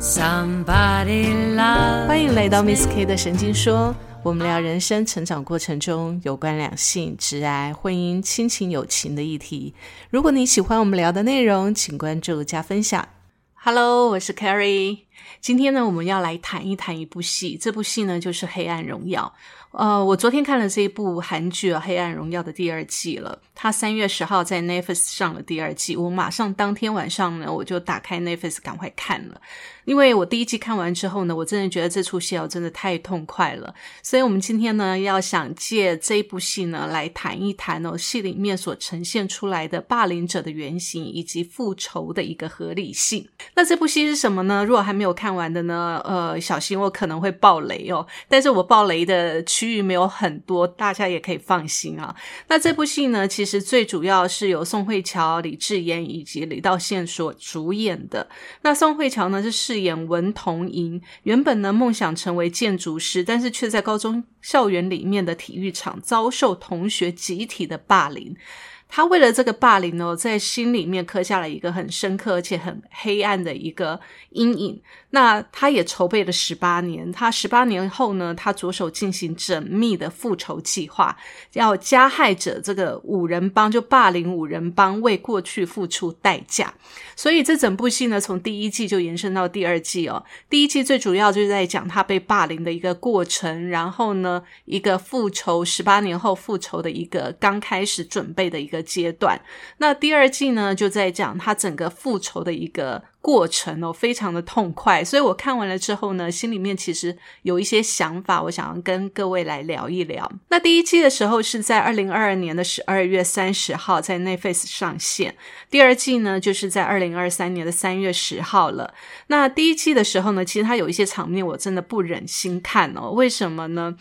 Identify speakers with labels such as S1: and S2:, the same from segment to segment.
S1: Somebody love
S2: 欢迎来到 Miss K 的神经说，我们聊人生成长过程中有关两性、直爱、婚姻、亲情、友情的议题。如果你喜欢我们聊的内容，请关注加分享。Hello，我是 Carrie。今天呢，我们要来谈一谈一部戏，这部戏呢就是《黑暗荣耀》。呃，我昨天看了这一部韩剧《黑暗荣耀》的第二季了。它三月十号在 Netflix 上了第二季，我马上当天晚上呢，我就打开 Netflix 赶快看了。因为我第一季看完之后呢，我真的觉得这出戏哦真的太痛快了。所以，我们今天呢，要想借这部戏呢，来谈一谈哦，戏里面所呈现出来的霸凌者的原型以及复仇的一个合理性。那这部戏是什么呢？如果还没有看完的呢，呃，小心我可能会爆雷哦。但是我爆雷的区域没有很多，大家也可以放心啊。那这部戏呢，其实最主要是由宋慧乔、李智妍以及李道宪所主演的。那宋慧乔呢，是饰演文童莹，原本呢梦想成为建筑师，但是却在高中校园里面的体育场遭受同学集体的霸凌。他为了这个霸凌呢，在心里面刻下了一个很深刻而且很黑暗的一个阴影。那他也筹备了十八年，他十八年后呢，他着手进行缜密的复仇计划，要加害者这个五人帮就霸凌五人帮为过去付出代价。所以这整部戏呢，从第一季就延伸到第二季哦。第一季最主要就是在讲他被霸凌的一个过程，然后呢，一个复仇十八年后复仇的一个刚开始准备的一个阶段。那第二季呢，就在讲他整个复仇的一个。过程哦，非常的痛快，所以我看完了之后呢，心里面其实有一些想法，我想要跟各位来聊一聊。那第一季的时候是在二零二二年的十二月三十号在 Netflix 上线，第二季呢就是在二零二三年的三月十号了。那第一季的时候呢，其实它有一些场面我真的不忍心看哦，为什么呢？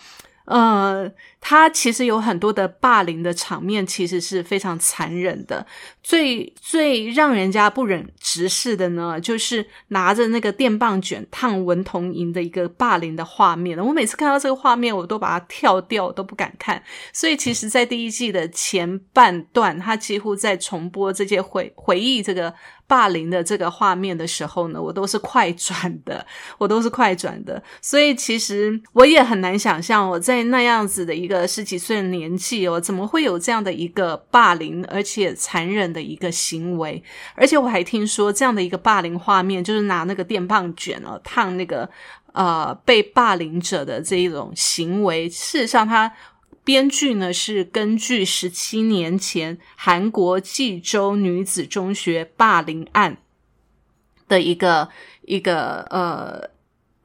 S2: 呃，他其实有很多的霸凌的场面，其实是非常残忍的。最最让人家不忍直视的呢，就是拿着那个电棒卷烫文童莹的一个霸凌的画面。我每次看到这个画面，我都把它跳掉，都不敢看。所以，其实，在第一季的前半段，他几乎在重播这些回回忆这个。霸凌的这个画面的时候呢，我都是快转的，我都是快转的，所以其实我也很难想象我在那样子的一个十几岁的年纪哦，怎么会有这样的一个霸凌而且残忍的一个行为？而且我还听说这样的一个霸凌画面，就是拿那个电棒卷哦烫那个呃被霸凌者的这一种行为，事实上他。编剧呢是根据十七年前韩国济州女子中学霸凌案的一个一个呃。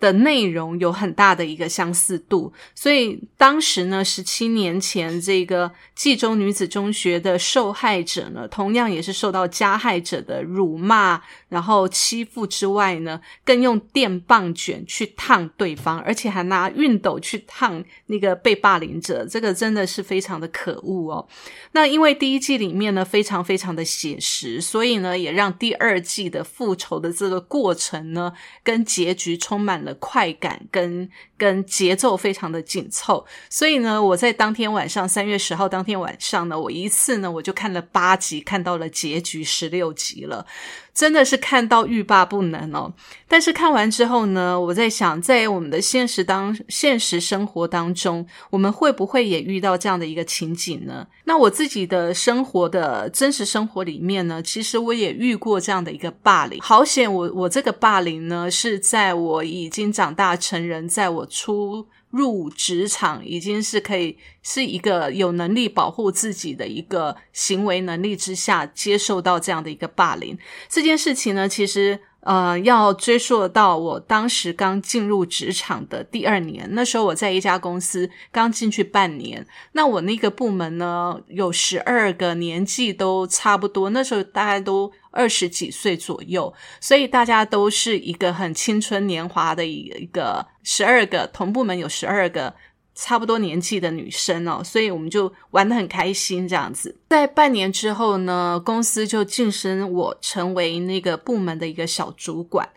S2: 的内容有很大的一个相似度，所以当时呢，十七年前这个冀州女子中学的受害者呢，同样也是受到加害者的辱骂，然后欺负之外呢，更用电棒卷去烫对方，而且还拿熨斗去烫那个被霸凌者，这个真的是非常的可恶哦。那因为第一季里面呢，非常非常的写实，所以呢，也让第二季的复仇的这个过程呢，跟结局充满了。快感跟跟节奏非常的紧凑，所以呢，我在当天晚上三月十号当天晚上呢，我一次呢我就看了八集，看到了结局十六集了。真的是看到欲罢不能哦！但是看完之后呢，我在想，在我们的现实当现实生活当中，我们会不会也遇到这样的一个情景呢？那我自己的生活的真实生活里面呢，其实我也遇过这样的一个霸凌。好险，我我这个霸凌呢，是在我已经长大成人，在我出。入职场已经是可以是一个有能力保护自己的一个行为能力之下，接受到这样的一个霸凌这件事情呢，其实。呃，要追溯到我当时刚进入职场的第二年，那时候我在一家公司刚进去半年，那我那个部门呢有十二个年纪都差不多，那时候大概都二十几岁左右，所以大家都是一个很青春年华的一一个十二个同部门有十二个。差不多年纪的女生哦，所以我们就玩的很开心，这样子。在半年之后呢，公司就晋升我成为那个部门的一个小主管。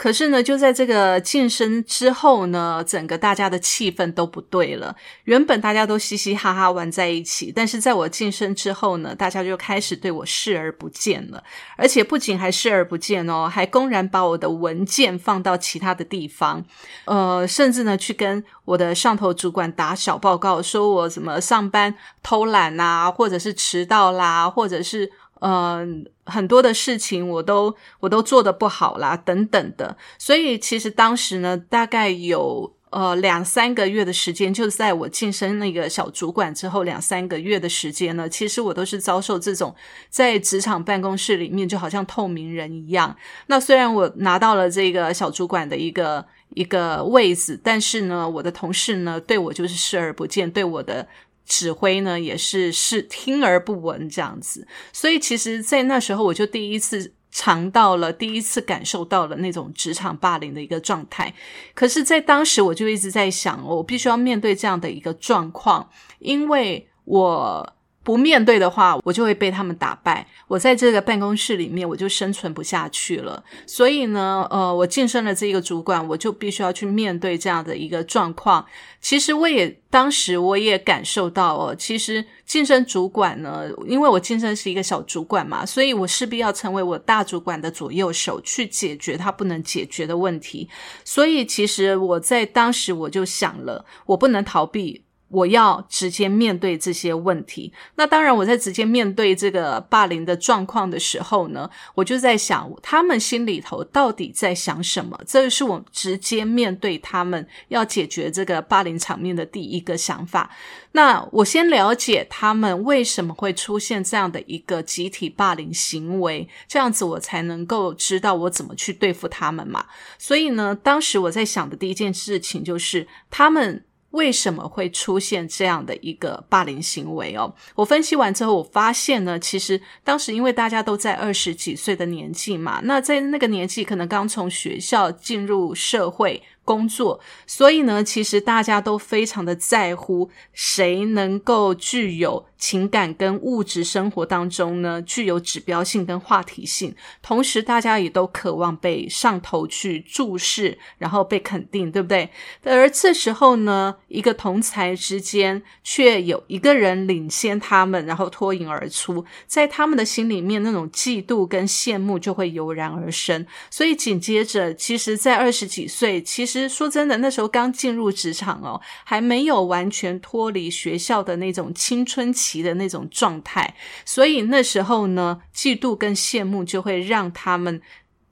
S2: 可是呢，就在这个晋升之后呢，整个大家的气氛都不对了。原本大家都嘻嘻哈哈玩在一起，但是在我晋升之后呢，大家就开始对我视而不见了。而且不仅还视而不见哦，还公然把我的文件放到其他的地方，呃，甚至呢去跟我的上头主管打小报告，说我什么上班偷懒啊，或者是迟到啦，或者是。嗯，很多的事情我都我都做的不好啦，等等的。所以其实当时呢，大概有呃两三个月的时间，就在我晋升那个小主管之后两三个月的时间呢，其实我都是遭受这种在职场办公室里面就好像透明人一样。那虽然我拿到了这个小主管的一个一个位子，但是呢，我的同事呢对我就是视而不见，对我的。指挥呢也是是听而不闻这样子，所以其实，在那时候我就第一次尝到了，第一次感受到了那种职场霸凌的一个状态。可是，在当时我就一直在想，我必须要面对这样的一个状况，因为我。不面对的话，我就会被他们打败。我在这个办公室里面，我就生存不下去了。所以呢，呃，我晋升了这个主管，我就必须要去面对这样的一个状况。其实我也当时我也感受到哦，其实晋升主管呢，因为我晋升是一个小主管嘛，所以我势必要成为我大主管的左右手，去解决他不能解决的问题。所以其实我在当时我就想了，我不能逃避。我要直接面对这些问题。那当然，我在直接面对这个霸凌的状况的时候呢，我就在想，他们心里头到底在想什么？这是我直接面对他们要解决这个霸凌场面的第一个想法。那我先了解他们为什么会出现这样的一个集体霸凌行为，这样子我才能够知道我怎么去对付他们嘛。所以呢，当时我在想的第一件事情就是他们。为什么会出现这样的一个霸凌行为哦？我分析完之后，我发现呢，其实当时因为大家都在二十几岁的年纪嘛，那在那个年纪可能刚从学校进入社会。工作，所以呢，其实大家都非常的在乎谁能够具有情感跟物质生活当中呢具有指标性跟话题性，同时大家也都渴望被上头去注视，然后被肯定，对不对？而这时候呢，一个同才之间却有一个人领先他们，然后脱颖而出，在他们的心里面，那种嫉妒跟羡慕就会油然而生。所以紧接着，其实，在二十几岁，其实。说真的，那时候刚进入职场哦，还没有完全脱离学校的那种青春期的那种状态，所以那时候呢，嫉妒跟羡慕就会让他们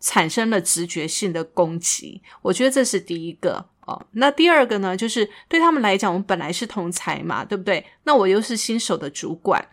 S2: 产生了直觉性的攻击。我觉得这是第一个哦。那第二个呢，就是对他们来讲，我们本来是同才嘛，对不对？那我又是新手的主管。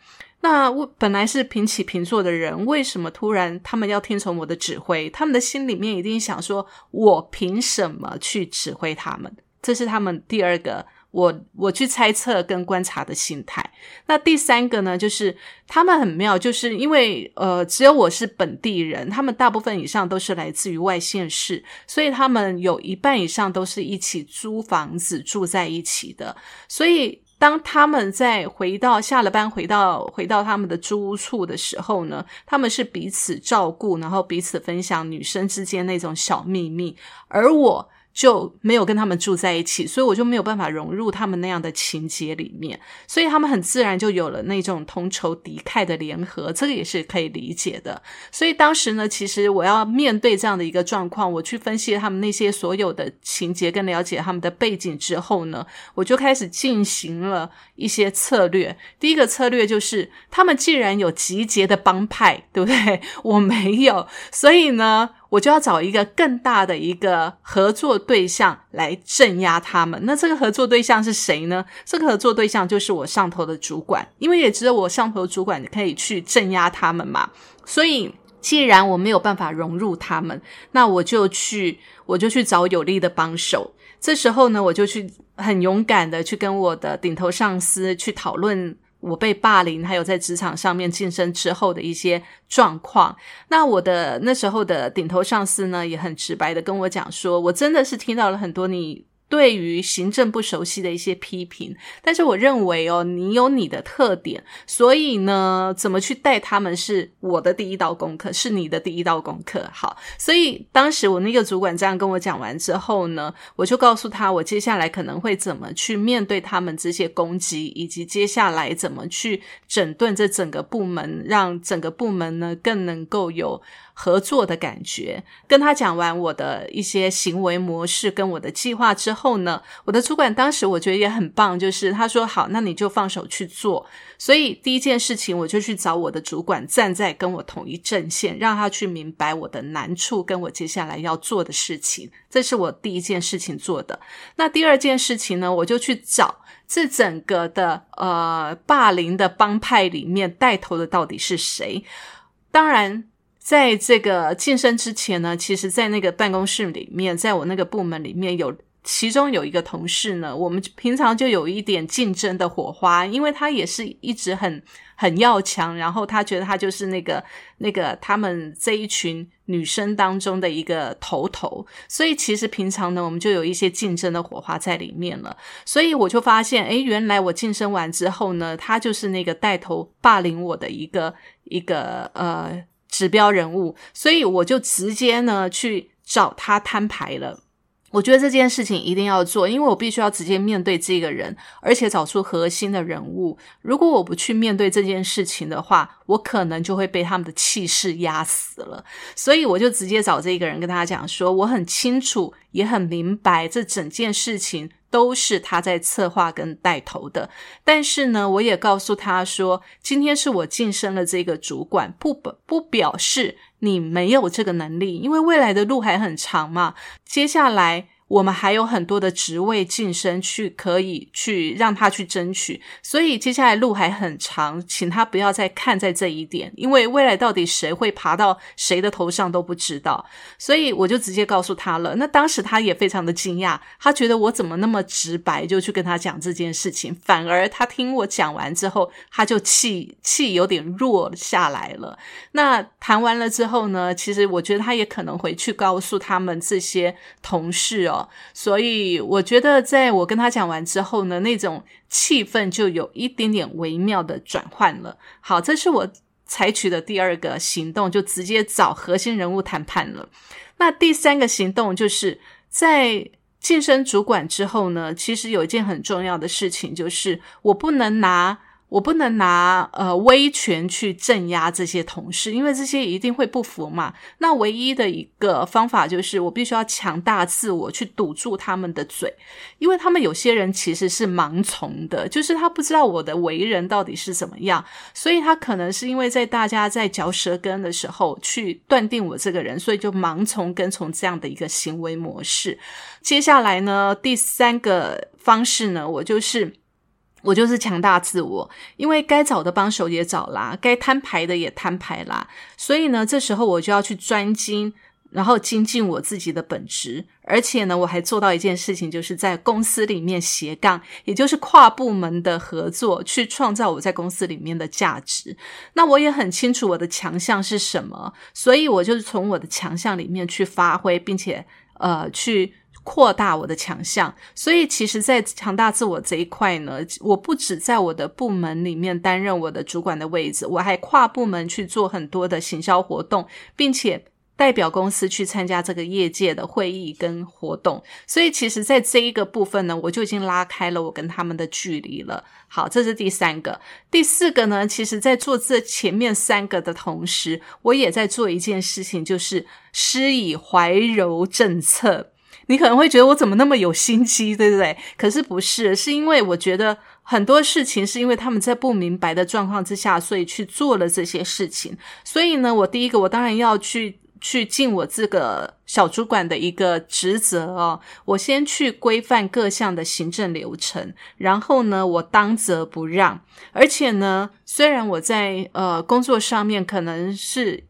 S2: 那我本来是平起平坐的人，为什么突然他们要听从我的指挥？他们的心里面一定想说：我凭什么去指挥他们？这是他们第二个，我我去猜测跟观察的心态。那第三个呢，就是他们很妙，就是因为呃，只有我是本地人，他们大部分以上都是来自于外县市，所以他们有一半以上都是一起租房子住在一起的，所以。当他们在回到下了班回到回到他们的租屋处的时候呢，他们是彼此照顾，然后彼此分享女生之间那种小秘密，而我。就没有跟他们住在一起，所以我就没有办法融入他们那样的情节里面，所以他们很自然就有了那种同仇敌忾的联合，这个也是可以理解的。所以当时呢，其实我要面对这样的一个状况，我去分析他们那些所有的情节，跟了解他们的背景之后呢，我就开始进行了一些策略。第一个策略就是，他们既然有集结的帮派，对不对？我没有，所以呢。我就要找一个更大的一个合作对象来镇压他们。那这个合作对象是谁呢？这个合作对象就是我上头的主管，因为也只有我上头主管可以去镇压他们嘛。所以，既然我没有办法融入他们，那我就去，我就去找有力的帮手。这时候呢，我就去很勇敢的去跟我的顶头上司去讨论。我被霸凌，还有在职场上面晋升之后的一些状况。那我的那时候的顶头上司呢，也很直白的跟我讲说，我真的是听到了很多你对于行政不熟悉的一些批评，但是我认为哦，你有你的特点，所以呢，怎么去带他们是我的第一道功课，是你的第一道功课。好，所以当时我那个主管这样跟我讲完之后呢，我就告诉他，我接下来可能会怎么去面对他们这些攻击，以及接下来怎么去整顿这整个部门，让整个部门呢更能够有。合作的感觉，跟他讲完我的一些行为模式跟我的计划之后呢，我的主管当时我觉得也很棒，就是他说好，那你就放手去做。所以第一件事情，我就去找我的主管，站在跟我同一阵线，让他去明白我的难处跟我接下来要做的事情。这是我第一件事情做的。那第二件事情呢，我就去找这整个的呃霸凌的帮派里面带头的到底是谁。当然。在这个晋升之前呢，其实，在那个办公室里面，在我那个部门里面有，其中有一个同事呢，我们平常就有一点竞争的火花，因为他也是一直很很要强，然后他觉得他就是那个那个他们这一群女生当中的一个头头，所以其实平常呢，我们就有一些竞争的火花在里面了。所以我就发现，诶，原来我晋升完之后呢，他就是那个带头霸凌我的一个一个呃。指标人物，所以我就直接呢去找他摊牌了。我觉得这件事情一定要做，因为我必须要直接面对这个人，而且找出核心的人物。如果我不去面对这件事情的话，我可能就会被他们的气势压死了。所以我就直接找这个人跟他讲说，我很清楚，也很明白这整件事情。都是他在策划跟带头的，但是呢，我也告诉他说，今天是我晋升了这个主管，不不表示你没有这个能力，因为未来的路还很长嘛。接下来。我们还有很多的职位晋升去可以去让他去争取，所以接下来路还很长，请他不要再看在这一点，因为未来到底谁会爬到谁的头上都不知道，所以我就直接告诉他了。那当时他也非常的惊讶，他觉得我怎么那么直白就去跟他讲这件事情，反而他听我讲完之后，他就气气有点弱下来了。那谈完了之后呢，其实我觉得他也可能回去告诉他们这些同事哦所以我觉得，在我跟他讲完之后呢，那种气氛就有一点点微妙的转换了。好，这是我采取的第二个行动，就直接找核心人物谈判了。那第三个行动就是在晋升主管之后呢，其实有一件很重要的事情，就是我不能拿。我不能拿呃威权去镇压这些同事，因为这些一定会不服嘛。那唯一的一个方法就是，我必须要强大自我，去堵住他们的嘴，因为他们有些人其实是盲从的，就是他不知道我的为人到底是怎么样，所以他可能是因为在大家在嚼舌根的时候去断定我这个人，所以就盲从跟从这样的一个行为模式。接下来呢，第三个方式呢，我就是。我就是强大自我，因为该找的帮手也找啦，该摊牌的也摊牌啦，所以呢，这时候我就要去专精，然后精进我自己的本职，而且呢，我还做到一件事情，就是在公司里面斜杠，也就是跨部门的合作，去创造我在公司里面的价值。那我也很清楚我的强项是什么，所以我就是从我的强项里面去发挥，并且呃去。扩大我的强项，所以其实，在强大自我这一块呢，我不止在我的部门里面担任我的主管的位置，我还跨部门去做很多的行销活动，并且代表公司去参加这个业界的会议跟活动。所以，其实，在这一个部分呢，我就已经拉开了我跟他们的距离了。好，这是第三个。第四个呢，其实，在做这前面三个的同时，我也在做一件事情，就是施以怀柔政策。你可能会觉得我怎么那么有心机，对不对？可是不是，是因为我觉得很多事情是因为他们在不明白的状况之下，所以去做了这些事情。所以呢，我第一个，我当然要去去尽我这个小主管的一个职责哦。我先去规范各项的行政流程，然后呢，我当责不让。而且呢，虽然我在呃工作上面可能是。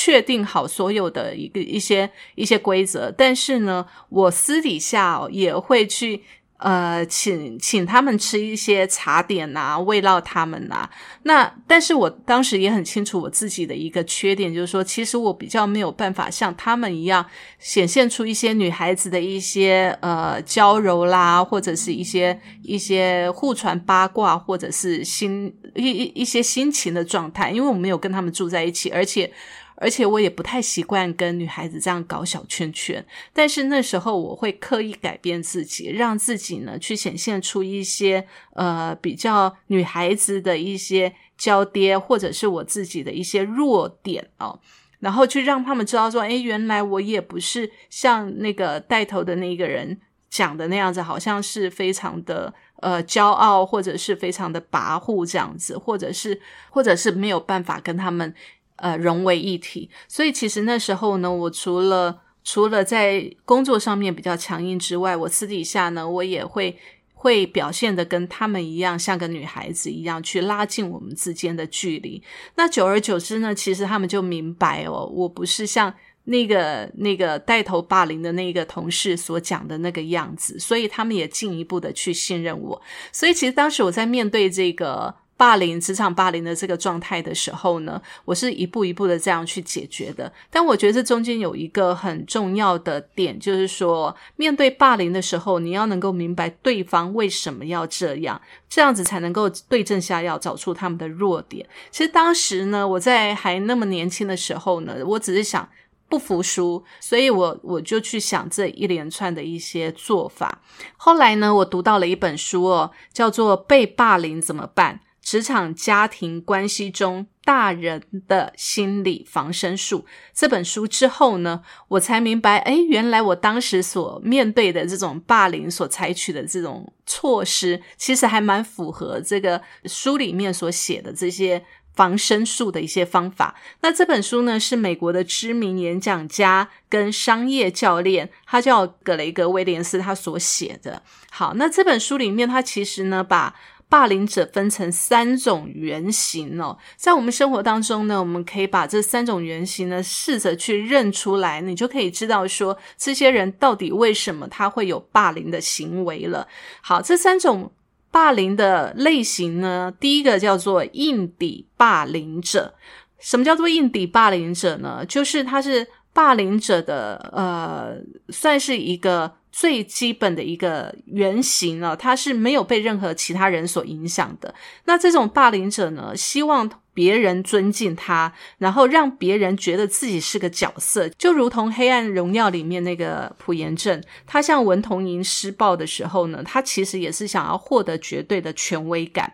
S2: 确定好所有的一个一些一些规则，但是呢，我私底下也会去呃，请请他们吃一些茶点呐，慰劳他们呐。那但是我当时也很清楚我自己的一个缺点，就是说，其实我比较没有办法像他们一样显现出一些女孩子的一些呃娇柔啦，或者是一些一些互传八卦，或者是心一一一些心情的状态，因为我没有跟他们住在一起，而且。而且我也不太习惯跟女孩子这样搞小圈圈，但是那时候我会刻意改变自己，让自己呢去显现出一些呃比较女孩子的一些娇爹，或者是我自己的一些弱点哦，然后去让他们知道说，哎，原来我也不是像那个带头的那个人讲的那样子，好像是非常的呃骄傲，或者是非常的跋扈这样子，或者是或者是没有办法跟他们。呃，融为一体。所以其实那时候呢，我除了除了在工作上面比较强硬之外，我私底下呢，我也会会表现的跟他们一样，像个女孩子一样，去拉近我们之间的距离。那久而久之呢，其实他们就明白哦，我不是像那个那个带头霸凌的那个同事所讲的那个样子，所以他们也进一步的去信任我。所以其实当时我在面对这个。霸凌职场霸凌的这个状态的时候呢，我是一步一步的这样去解决的。但我觉得这中间有一个很重要的点，就是说面对霸凌的时候，你要能够明白对方为什么要这样，这样子才能够对症下药，找出他们的弱点。其实当时呢，我在还那么年轻的时候呢，我只是想不服输，所以我我就去想这一连串的一些做法。后来呢，我读到了一本书哦，叫做《被霸凌怎么办》。职场家庭关系中大人的心理防身术这本书之后呢，我才明白，哎，原来我当时所面对的这种霸凌所采取的这种措施，其实还蛮符合这个书里面所写的这些防身术的一些方法。那这本书呢，是美国的知名演讲家跟商业教练，他叫格雷格威廉斯，他所写的。好，那这本书里面，他其实呢，把霸凌者分成三种原型哦，在我们生活当中呢，我们可以把这三种原型呢试着去认出来，你就可以知道说这些人到底为什么他会有霸凌的行为了。好，这三种霸凌的类型呢，第一个叫做硬底霸凌者。什么叫做硬底霸凌者呢？就是他是霸凌者的呃，算是一个。最基本的一个原型呢，他是没有被任何其他人所影响的。那这种霸凌者呢，希望别人尊敬他，然后让别人觉得自己是个角色，就如同《黑暗荣耀》里面那个朴妍正，他向文童莹施暴的时候呢，他其实也是想要获得绝对的权威感。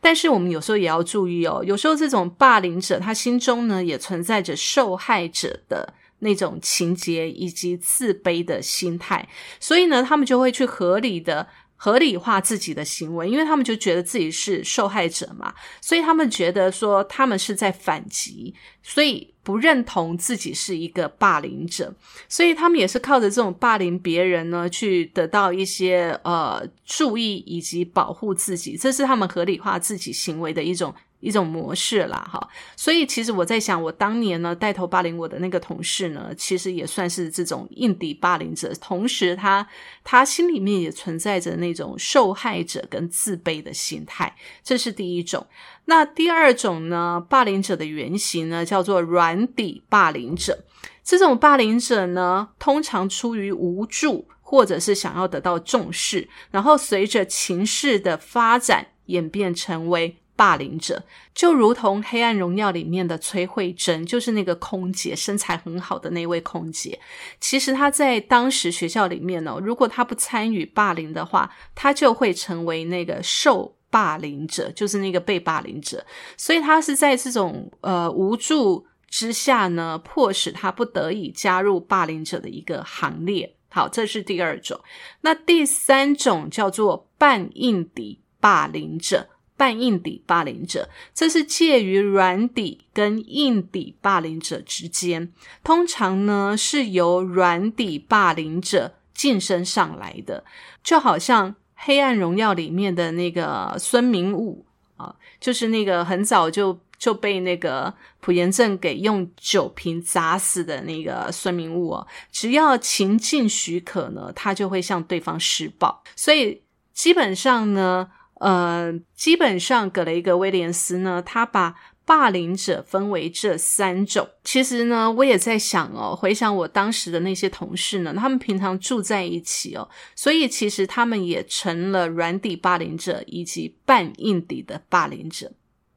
S2: 但是我们有时候也要注意哦，有时候这种霸凌者他心中呢，也存在着受害者的。那种情节以及自卑的心态，所以呢，他们就会去合理的合理化自己的行为，因为他们就觉得自己是受害者嘛，所以他们觉得说他们是在反击，所以不认同自己是一个霸凌者，所以他们也是靠着这种霸凌别人呢，去得到一些呃注意以及保护自己，这是他们合理化自己行为的一种。一种模式啦，哈，所以其实我在想，我当年呢带头霸凌我的那个同事呢，其实也算是这种硬底霸凌者，同时他他心里面也存在着那种受害者跟自卑的心态，这是第一种。那第二种呢，霸凌者的原型呢，叫做软底霸凌者。这种霸凌者呢，通常出于无助，或者是想要得到重视，然后随着情势的发展演变成为。霸凌者就如同《黑暗荣耀》里面的崔慧珍，就是那个空姐，身材很好的那位空姐。其实她在当时学校里面呢，如果她不参与霸凌的话，她就会成为那个受霸凌者，就是那个被霸凌者。所以她是在这种呃无助之下呢，迫使她不得已加入霸凌者的一个行列。好，这是第二种。那第三种叫做半硬底霸凌者。半硬底霸凌者，这是介于软底跟硬底霸凌者之间，通常呢是由软底霸凌者晋升上来的，就好像《黑暗荣耀》里面的那个孙明武啊，就是那个很早就就被那个朴延正给用酒瓶砸死的那个孙明武哦，只要情境许可呢，他就会向对方施暴，所以。基本上呢，呃，基本上格雷格威廉斯呢，他把霸凌者分为这三种。其实呢，我也在想哦，回想我当时的那些同事呢，他们平常住在一起哦，所以其实他们也成了软底霸凌者以及半硬底的霸凌者。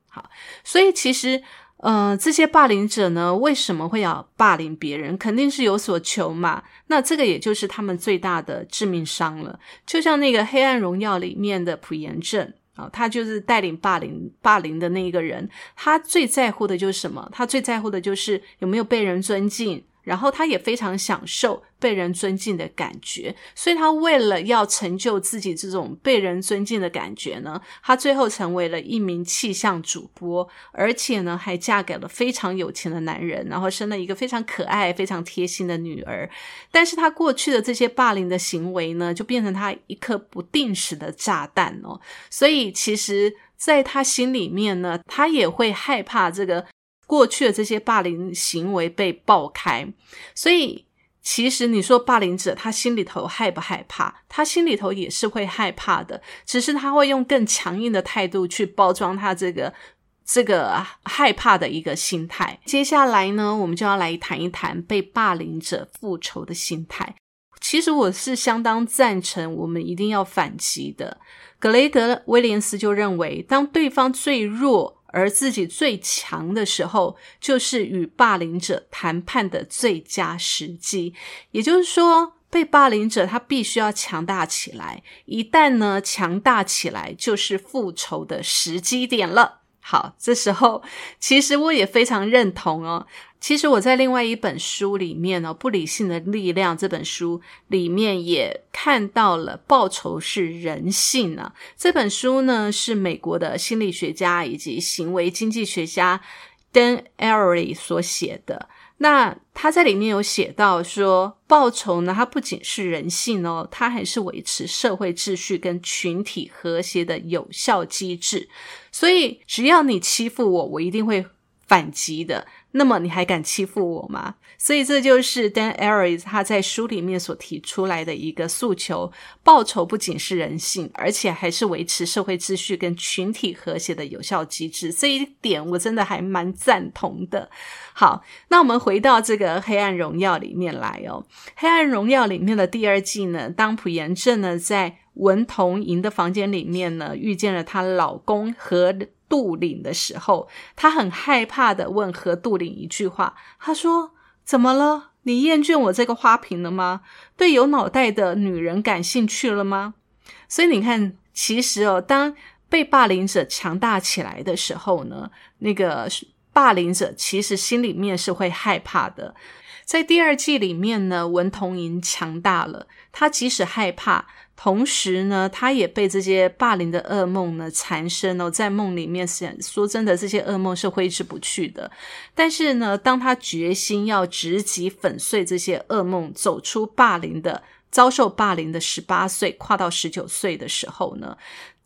S2: 好，所以其实。嗯，这些霸凌者呢，为什么会要霸凌别人？肯定是有所求嘛。那这个也就是他们最大的致命伤了。就像那个《黑暗荣耀》里面的朴妍正啊，他就是带领霸凌霸凌的那一个人，他最在乎的就是什么？他最在乎的就是有没有被人尊敬。然后他也非常享受被人尊敬的感觉，所以他为了要成就自己这种被人尊敬的感觉呢，他最后成为了一名气象主播，而且呢还嫁给了非常有钱的男人，然后生了一个非常可爱、非常贴心的女儿。但是他过去的这些霸凌的行为呢，就变成他一颗不定时的炸弹哦。所以其实，在他心里面呢，他也会害怕这个。过去的这些霸凌行为被爆开，所以其实你说霸凌者他心里头害不害怕？他心里头也是会害怕的，只是他会用更强硬的态度去包装他这个这个害怕的一个心态。接下来呢，我们就要来谈一谈被霸凌者复仇的心态。其实我是相当赞成我们一定要反击的。格雷格威廉斯就认为，当对方最弱。而自己最强的时候，就是与霸凌者谈判的最佳时机。也就是说，被霸凌者他必须要强大起来。一旦呢强大起来，就是复仇的时机点了。好，这时候其实我也非常认同哦。其实我在另外一本书里面呢，《不理性的力量》这本书里面也看到了报仇是人性呢。这本书呢是美国的心理学家以及行为经济学家 Dan ari 所写的。那他在里面有写到说，报仇呢，它不仅是人性哦，它还是维持社会秩序跟群体和谐的有效机制。所以，只要你欺负我，我一定会反击的。那么你还敢欺负我吗？所以这就是 Dan Ariely 他在书里面所提出来的一个诉求：报仇不仅是人性，而且还是维持社会秩序跟群体和谐的有效机制。这一点我真的还蛮赞同的。好，那我们回到这个《黑暗荣耀》里面来哦，《黑暗荣耀》里面的第二季呢，当朴妍正呢在文童莹的房间里面呢遇见了她老公和。杜岭的时候，他很害怕的问何杜岭一句话：“他说，怎么了？你厌倦我这个花瓶了吗？对有脑袋的女人感兴趣了吗？”所以你看，其实哦，当被霸凌者强大起来的时候呢，那个霸凌者其实心里面是会害怕的。在第二季里面呢，文童莹强大了，他即使害怕。同时呢，他也被这些霸凌的噩梦呢缠身哦，在梦里面想说真的，这些噩梦是挥之不去的。但是呢，当他决心要直击粉碎这些噩梦，走出霸凌的、遭受霸凌的十八岁，跨到十九岁的时候呢？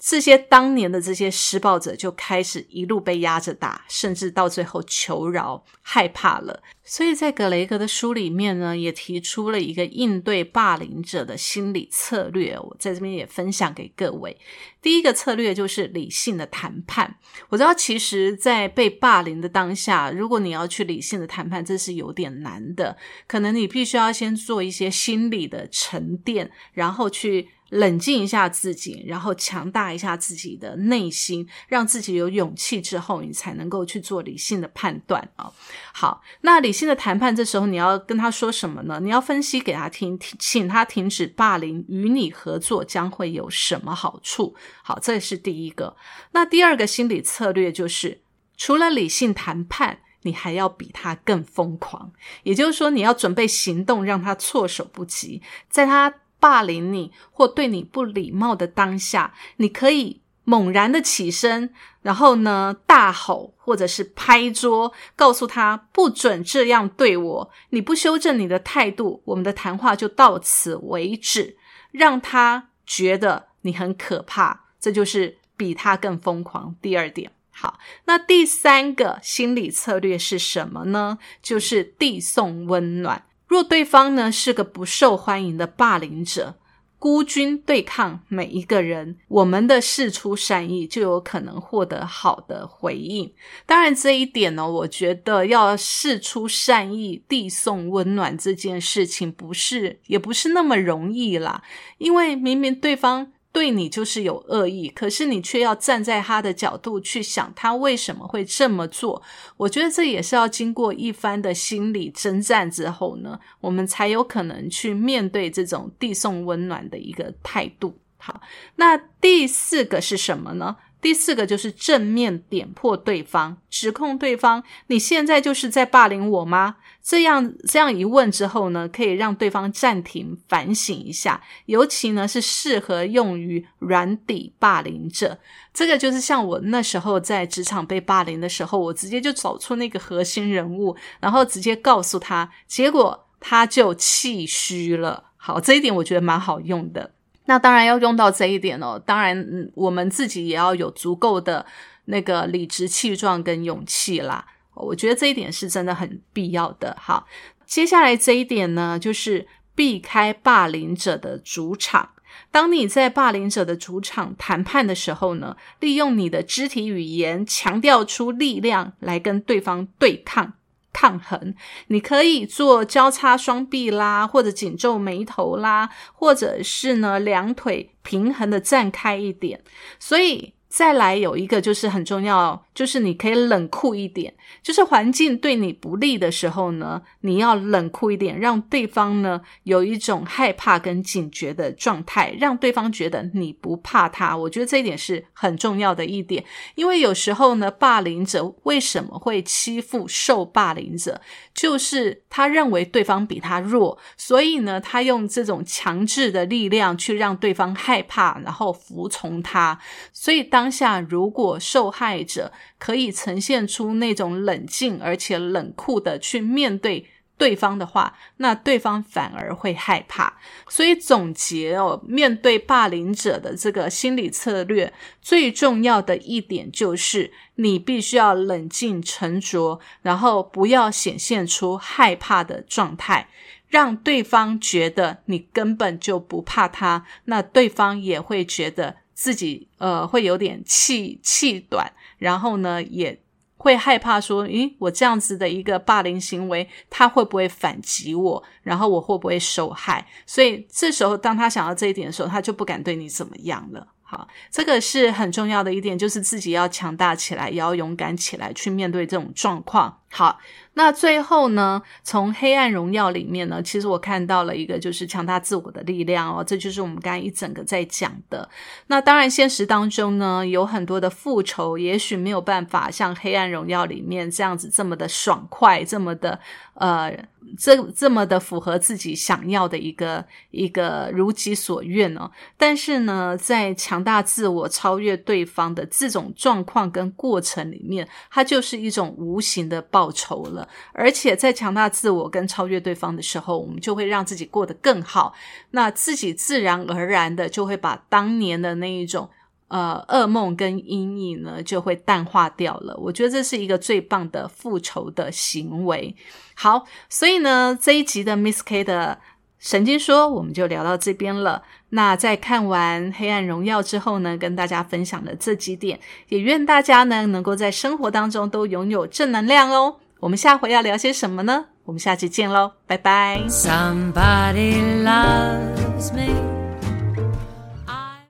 S2: 这些当年的这些施暴者就开始一路被压着打，甚至到最后求饶、害怕了。所以在格雷格的书里面呢，也提出了一个应对霸凌者的心理策略。我在这边也分享给各位。第一个策略就是理性的谈判。我知道，其实，在被霸凌的当下，如果你要去理性的谈判，这是有点难的。可能你必须要先做一些心理的沉淀，然后去。冷静一下自己，然后强大一下自己的内心，让自己有勇气之后，你才能够去做理性的判断啊。好，那理性的谈判，这时候你要跟他说什么呢？你要分析给他听，请他停止霸凌，与你合作将会有什么好处？好，这是第一个。那第二个心理策略就是，除了理性谈判，你还要比他更疯狂，也就是说，你要准备行动，让他措手不及，在他。霸凌你或对你不礼貌的当下，你可以猛然的起身，然后呢大吼或者是拍桌，告诉他不准这样对我。你不修正你的态度，我们的谈话就到此为止。让他觉得你很可怕，这就是比他更疯狂。第二点，好，那第三个心理策略是什么呢？就是递送温暖。若对方呢是个不受欢迎的霸凌者，孤军对抗每一个人，我们的事出善意就有可能获得好的回应。当然，这一点呢，我觉得要事出善意、递送温暖这件事情，不是也不是那么容易啦。因为明明对方。对你就是有恶意，可是你却要站在他的角度去想，他为什么会这么做？我觉得这也是要经过一番的心理征战之后呢，我们才有可能去面对这种递送温暖的一个态度。好，那第四个是什么呢？第四个就是正面点破对方，指控对方，你现在就是在霸凌我吗？这样这样一问之后呢，可以让对方暂停反省一下，尤其呢是适合用于软底霸凌者。这个就是像我那时候在职场被霸凌的时候，我直接就找出那个核心人物，然后直接告诉他，结果他就气虚了。好，这一点我觉得蛮好用的。那当然要用到这一点哦，当然，我们自己也要有足够的那个理直气壮跟勇气啦。我觉得这一点是真的很必要的。好，接下来这一点呢，就是避开霸凌者的主场。当你在霸凌者的主场谈判的时候呢，利用你的肢体语言强调出力量来跟对方对抗。抗衡，你可以做交叉双臂啦，或者紧皱眉头啦，或者是呢两腿平衡的站开一点，所以。再来有一个就是很重要，就是你可以冷酷一点，就是环境对你不利的时候呢，你要冷酷一点，让对方呢有一种害怕跟警觉的状态，让对方觉得你不怕他。我觉得这一点是很重要的一点，因为有时候呢，霸凌者为什么会欺负受霸凌者，就是他认为对方比他弱，所以呢，他用这种强制的力量去让对方害怕，然后服从他，所以当。当下，如果受害者可以呈现出那种冷静而且冷酷的去面对对方的话，那对方反而会害怕。所以总结哦，面对霸凌者的这个心理策略，最重要的一点就是，你必须要冷静沉着，然后不要显现出害怕的状态，让对方觉得你根本就不怕他，那对方也会觉得。自己呃会有点气气短，然后呢也会害怕说，诶，我这样子的一个霸凌行为，他会不会反击我？然后我会不会受害？所以这时候当他想到这一点的时候，他就不敢对你怎么样了。好，这个是很重要的一点，就是自己要强大起来，也要勇敢起来，去面对这种状况。好。那最后呢？从《黑暗荣耀》里面呢，其实我看到了一个就是强大自我的力量哦，这就是我们刚才一整个在讲的。那当然，现实当中呢，有很多的复仇，也许没有办法像《黑暗荣耀》里面这样子这么的爽快，这么的呃，这这么的符合自己想要的一个一个如己所愿哦。但是呢，在强大自我、超越对方的这种状况跟过程里面，它就是一种无形的报酬了。而且在强大自我跟超越对方的时候，我们就会让自己过得更好。那自己自然而然的就会把当年的那一种呃噩梦跟阴影呢，就会淡化掉了。我觉得这是一个最棒的复仇的行为。好，所以呢这一集的 Miss K 的神经说，我们就聊到这边了。那在看完《黑暗荣耀》之后呢，跟大家分享了这几点，也愿大家呢能够在生活当中都拥有正能量哦。我们下回要聊些什么呢？我们下期见喽，拜拜。Somebody loves me.